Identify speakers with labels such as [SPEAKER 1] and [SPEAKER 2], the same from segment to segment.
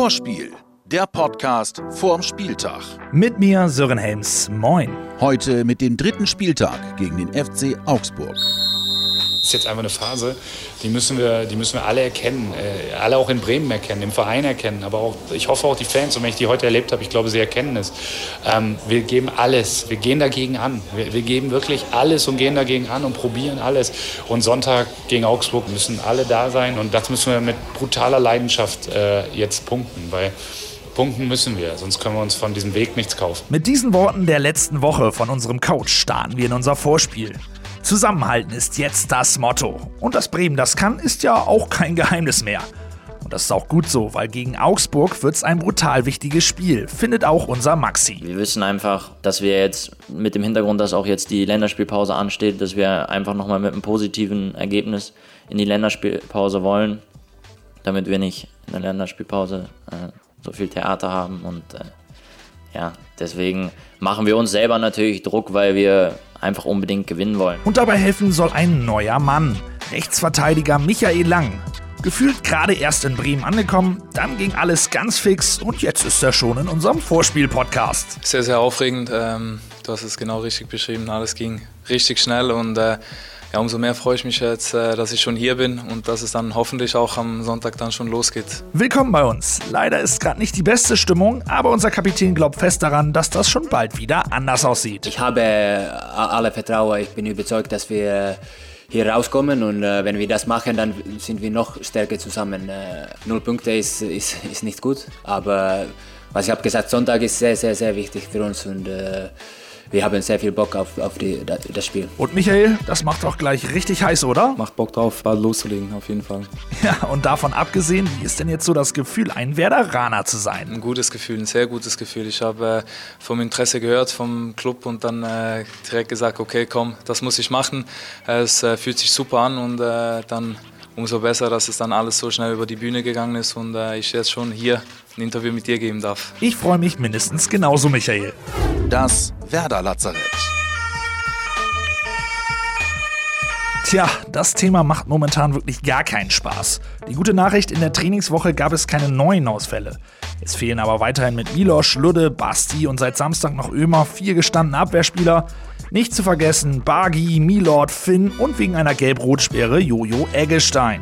[SPEAKER 1] Vorspiel, der Podcast vorm Spieltag.
[SPEAKER 2] Mit mir Sören Helms. Moin.
[SPEAKER 1] Heute mit dem dritten Spieltag gegen den FC Augsburg.
[SPEAKER 3] Das ist jetzt einfach eine Phase, die müssen wir, die müssen wir alle erkennen. Äh, alle auch in Bremen erkennen, im Verein erkennen. Aber auch, ich hoffe auch die Fans, und wenn ich die heute erlebt habe, ich glaube, sie erkennen es. Ähm, wir geben alles. Wir gehen dagegen an. Wir, wir, geben wirklich alles und gehen dagegen an und probieren alles. Und Sonntag gegen Augsburg müssen alle da sein. Und das müssen wir mit brutaler Leidenschaft äh, jetzt punkten. Weil Punkten müssen wir, sonst können wir uns von diesem Weg nichts kaufen.
[SPEAKER 2] Mit diesen Worten der letzten Woche von unserem Coach starten wir in unser Vorspiel. Zusammenhalten ist jetzt das Motto. Und dass Bremen das kann, ist ja auch kein Geheimnis mehr. Und das ist auch gut so, weil gegen Augsburg wird es ein brutal wichtiges Spiel, findet auch unser Maxi.
[SPEAKER 4] Wir wissen einfach, dass wir jetzt mit dem Hintergrund, dass auch jetzt die Länderspielpause ansteht, dass wir einfach nochmal mit einem positiven Ergebnis in die Länderspielpause wollen, damit wir nicht in der Länderspielpause äh, so viel Theater haben. Und äh, ja, deswegen machen wir uns selber natürlich Druck, weil wir einfach unbedingt gewinnen wollen.
[SPEAKER 2] Und dabei helfen soll ein neuer Mann, Rechtsverteidiger Michael Lang. Gefühlt gerade erst in Bremen angekommen, dann ging alles ganz fix und jetzt ist er schon in unserem Vorspiel-Podcast.
[SPEAKER 5] Sehr, sehr aufregend. Ähm, du hast es genau richtig beschrieben. Alles ging richtig schnell und äh, ja, umso mehr freue ich mich jetzt, äh, dass ich schon hier bin und dass es dann hoffentlich auch am Sonntag dann schon losgeht.
[SPEAKER 2] Willkommen bei uns. Leider ist gerade nicht die beste Stimmung, aber unser Kapitän glaubt fest daran, dass das schon bald wieder anders aussieht.
[SPEAKER 6] Ich habe äh, alle Vertrauen. Ich bin überzeugt, dass wir hier rauskommen und äh, wenn wir das machen, dann sind wir noch stärker zusammen. Äh, null Punkte ist, ist, ist nicht gut, aber was ich habe gesagt, Sonntag ist sehr, sehr, sehr wichtig für uns und äh, wir haben sehr viel Bock auf, auf die, das Spiel.
[SPEAKER 2] Und Michael, das macht auch gleich richtig heiß, oder?
[SPEAKER 5] Macht Bock drauf, bald loszulegen, auf jeden Fall.
[SPEAKER 2] Ja, und davon abgesehen, wie ist denn jetzt so das Gefühl, ein Werderaner zu sein?
[SPEAKER 5] Ein gutes Gefühl, ein sehr gutes Gefühl. Ich habe äh, vom Interesse gehört vom Club und dann äh, direkt gesagt, okay, komm, das muss ich machen. Es äh, fühlt sich super an und dann umso besser, dass es dann alles so schnell über die Bühne gegangen ist und ich jetzt schon hier ein Interview mit dir geben darf.
[SPEAKER 2] Ich freue mich mindestens genauso, Michael.
[SPEAKER 1] Das Werder Lazarett.
[SPEAKER 2] Tja, das Thema macht momentan wirklich gar keinen Spaß. Die gute Nachricht, in der Trainingswoche gab es keine neuen Ausfälle. Es fehlen aber weiterhin mit Milosch, Ludde, Basti und seit Samstag noch Ömer vier gestandene Abwehrspieler. Nicht zu vergessen Bagi, Milord, Finn und wegen einer Gelb-Rot-Sperre Jojo Eggestein.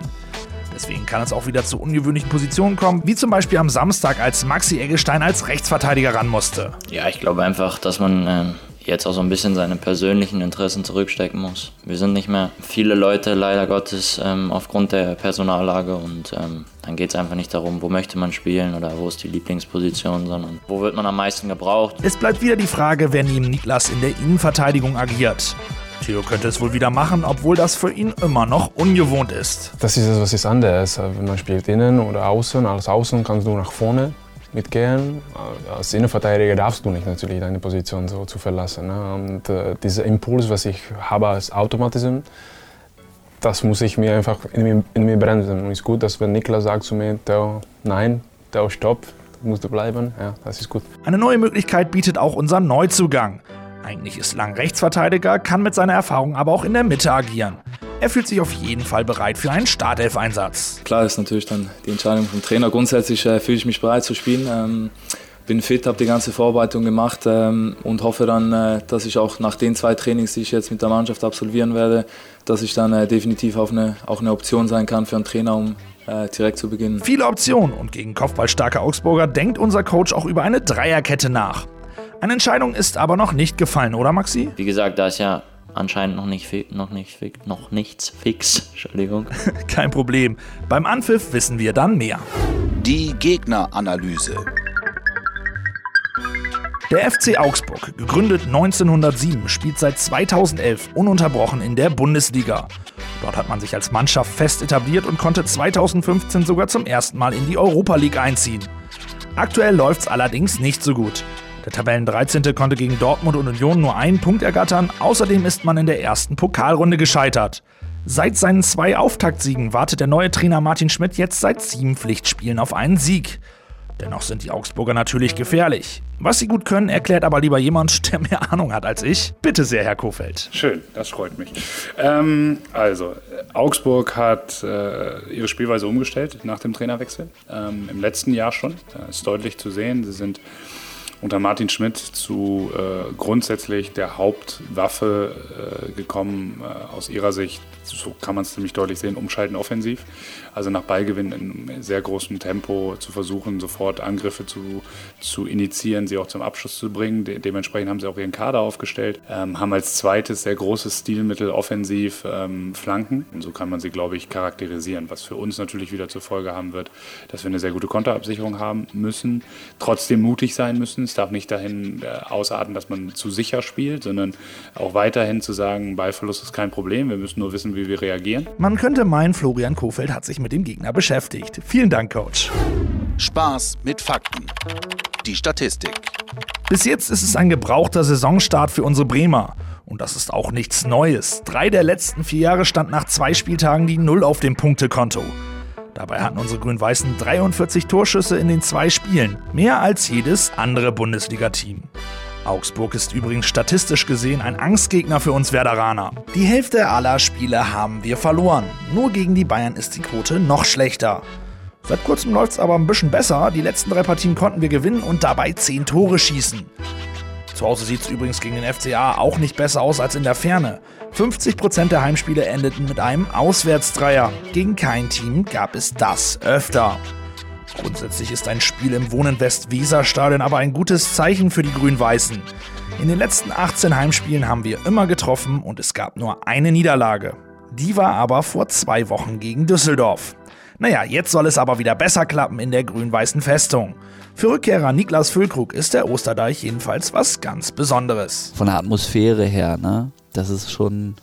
[SPEAKER 2] Deswegen kann es auch wieder zu ungewöhnlichen Positionen kommen, wie zum Beispiel am Samstag, als Maxi Eggestein als Rechtsverteidiger ran musste.
[SPEAKER 4] Ja, ich glaube einfach, dass man äh, jetzt auch so ein bisschen seine persönlichen Interessen zurückstecken muss. Wir sind nicht mehr viele Leute, leider Gottes, ähm, aufgrund der Personallage und ähm, dann geht es einfach nicht darum, wo möchte man spielen oder wo ist die Lieblingsposition, sondern wo wird man am meisten gebraucht.
[SPEAKER 2] Es bleibt wieder die Frage, wer neben Niklas in der Innenverteidigung agiert. Theo könnte es wohl wieder machen, obwohl das für ihn immer noch ungewohnt ist.
[SPEAKER 7] Das ist etwas ist anderes. Wenn man spielt innen oder außen, als Außen kannst du nach vorne mitgehen. Als Innenverteidiger darfst du nicht natürlich deine Position so zu verlassen. Ne? Und äh, dieser Impuls, was ich habe als Automatismus, das muss ich mir einfach in mir, in mir bremsen. Und es ist gut, dass wenn Niklas sagt zu mir, Theo, nein, Theo, stopp, musst du bleiben. Ja, das ist gut.
[SPEAKER 2] Eine neue Möglichkeit bietet auch unser Neuzugang. Eigentlich ist Lang Rechtsverteidiger, kann mit seiner Erfahrung aber auch in der Mitte agieren. Er fühlt sich auf jeden Fall bereit für einen Startelf-Einsatz.
[SPEAKER 5] Klar ist natürlich dann die Entscheidung vom Trainer. Grundsätzlich äh, fühle ich mich bereit zu spielen. Ähm, bin fit, habe die ganze Vorbereitung gemacht ähm, und hoffe dann, äh, dass ich auch nach den zwei Trainings, die ich jetzt mit der Mannschaft absolvieren werde, dass ich dann äh, definitiv auch eine, auch eine Option sein kann für einen Trainer, um äh, direkt zu beginnen.
[SPEAKER 2] Viele Optionen und gegen kopfballstarke Augsburger denkt unser Coach auch über eine Dreierkette nach. Eine Entscheidung ist aber noch nicht gefallen, oder Maxi?
[SPEAKER 4] Wie gesagt, da ist ja anscheinend noch, nicht, noch, nicht, noch nichts fix. Entschuldigung.
[SPEAKER 2] Kein Problem. Beim Anpfiff wissen wir dann mehr.
[SPEAKER 1] Die Gegneranalyse.
[SPEAKER 2] Der FC Augsburg, gegründet 1907, spielt seit 2011 ununterbrochen in der Bundesliga. Dort hat man sich als Mannschaft fest etabliert und konnte 2015 sogar zum ersten Mal in die Europa League einziehen. Aktuell läuft es allerdings nicht so gut. Der Tabellen 13. konnte gegen Dortmund und Union nur einen Punkt ergattern, außerdem ist man in der ersten Pokalrunde gescheitert. Seit seinen zwei Auftaktsiegen wartet der neue Trainer Martin Schmidt jetzt seit sieben Pflichtspielen auf einen Sieg. Dennoch sind die Augsburger natürlich gefährlich. Was sie gut können, erklärt aber lieber jemand, der mehr Ahnung hat als ich. Bitte sehr, Herr Kofeld.
[SPEAKER 3] Schön, das freut mich. Ähm, also, Augsburg hat äh, ihre Spielweise umgestellt nach dem Trainerwechsel. Ähm, Im letzten Jahr schon. Das ist deutlich zu sehen. Sie sind unter Martin Schmidt zu äh, grundsätzlich der Hauptwaffe äh, gekommen, äh, aus ihrer Sicht, so kann man es ziemlich deutlich sehen, umschalten offensiv. Also nach Ballgewinn in sehr großem Tempo zu versuchen, sofort Angriffe zu, zu initiieren, sie auch zum Abschluss zu bringen. De dementsprechend haben sie auch ihren Kader aufgestellt, ähm, haben als zweites sehr großes Stilmittel offensiv ähm, Flanken. Und so kann man sie, glaube ich, charakterisieren, was für uns natürlich wieder zur Folge haben wird, dass wir eine sehr gute Konterabsicherung haben müssen, trotzdem mutig sein müssen, es darf nicht dahin äh, ausarten, dass man zu sicher spielt, sondern auch weiterhin zu sagen, Ballverlust ist kein Problem, wir müssen nur wissen, wie wir reagieren.
[SPEAKER 2] Man könnte meinen, Florian Kofeld hat sich mit dem Gegner beschäftigt. Vielen Dank, Coach.
[SPEAKER 1] Spaß mit Fakten. Die Statistik.
[SPEAKER 2] Bis jetzt ist es ein gebrauchter Saisonstart für unsere Bremer. Und das ist auch nichts Neues. Drei der letzten vier Jahre stand nach zwei Spieltagen die Null auf dem Punktekonto. Dabei hatten unsere Grün-Weißen 43 Torschüsse in den zwei Spielen, mehr als jedes andere Bundesliga-Team. Augsburg ist übrigens statistisch gesehen ein Angstgegner für uns Werderaner. Die Hälfte aller Spiele haben wir verloren. Nur gegen die Bayern ist die Quote noch schlechter. Seit kurzem läuft es aber ein bisschen besser. Die letzten drei Partien konnten wir gewinnen und dabei 10 Tore schießen. Zu Hause sieht es übrigens gegen den FCA auch nicht besser aus als in der Ferne. 50% der Heimspiele endeten mit einem Auswärtsdreier. Gegen kein Team gab es das öfter. Grundsätzlich ist ein Spiel im Wohnen West-Weser-Stadion aber ein gutes Zeichen für die Grün-Weißen. In den letzten 18 Heimspielen haben wir immer getroffen und es gab nur eine Niederlage. Die war aber vor zwei Wochen gegen Düsseldorf. Naja, jetzt soll es aber wieder besser klappen in der grün-weißen Festung. Für Rückkehrer Niklas Füllkrug ist der Osterdeich jedenfalls was ganz Besonderes.
[SPEAKER 8] Von der Atmosphäre her, ne? Das ist schon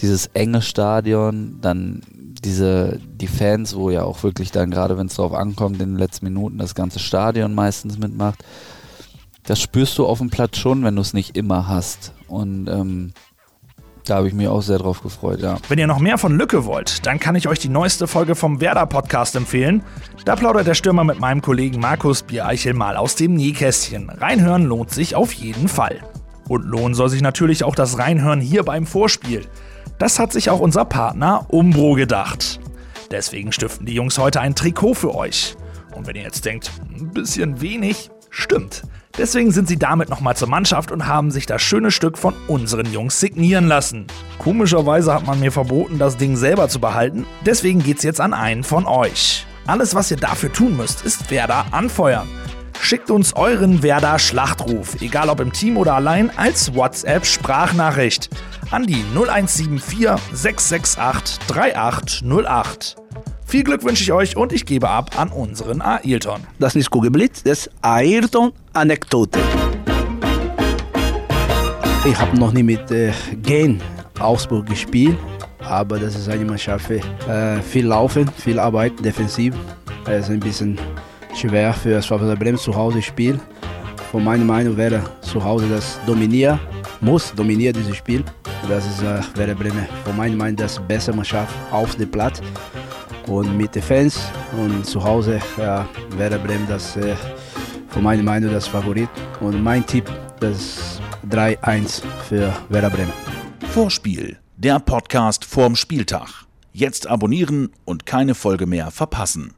[SPEAKER 8] dieses enge Stadion, dann diese, die Fans, wo ja auch wirklich dann, gerade wenn es darauf ankommt, in den letzten Minuten das ganze Stadion meistens mitmacht. Das spürst du auf dem Platz schon, wenn du es nicht immer hast. Und ähm, da habe ich mich auch sehr drauf gefreut, ja.
[SPEAKER 2] Wenn ihr noch mehr von Lücke wollt, dann kann ich euch die neueste Folge vom Werder Podcast empfehlen. Da plaudert der Stürmer mit meinem Kollegen Markus Biereichel mal aus dem Nähkästchen. Reinhören lohnt sich auf jeden Fall. Und lohnen soll sich natürlich auch das Reinhören hier beim Vorspiel. Das hat sich auch unser Partner Umbro gedacht. Deswegen stiften die Jungs heute ein Trikot für euch. Und wenn ihr jetzt denkt, ein bisschen wenig, stimmt. Deswegen sind sie damit nochmal zur Mannschaft und haben sich das schöne Stück von unseren Jungs signieren lassen. Komischerweise hat man mir verboten, das Ding selber zu behalten, deswegen geht's jetzt an einen von euch. Alles, was ihr dafür tun müsst, ist Werder anfeuern. Schickt uns euren Werder Schlachtruf, egal ob im Team oder allein, als WhatsApp-Sprachnachricht an die 0174 668 3808. Viel Glück wünsche ich euch und ich gebe ab an unseren Ailton.
[SPEAKER 9] Das ist Kugelblitz, das Ayrton-Anekdote. Ich habe noch nie mit äh, Gen Augsburg gespielt, aber das ist eine Mannschaft, äh, viel Laufen, viel Arbeit, defensiv. Es ist ein bisschen schwer für das VfL Bremen zu Hause spielen. Von meiner Meinung wäre zu Hause das dominieren, muss dominieren dieses Spiel. Das ist äh, Werder Bremen von meiner Meinung das beste Mannschaft auf dem Platz und mit den Fans und zu Hause ja, Werder Bremen das äh, von meiner Meinung das Favorit und mein Tipp das 3-1 für Werder Bremen.
[SPEAKER 1] Vorspiel, der Podcast vorm Spieltag. Jetzt abonnieren und keine Folge mehr verpassen.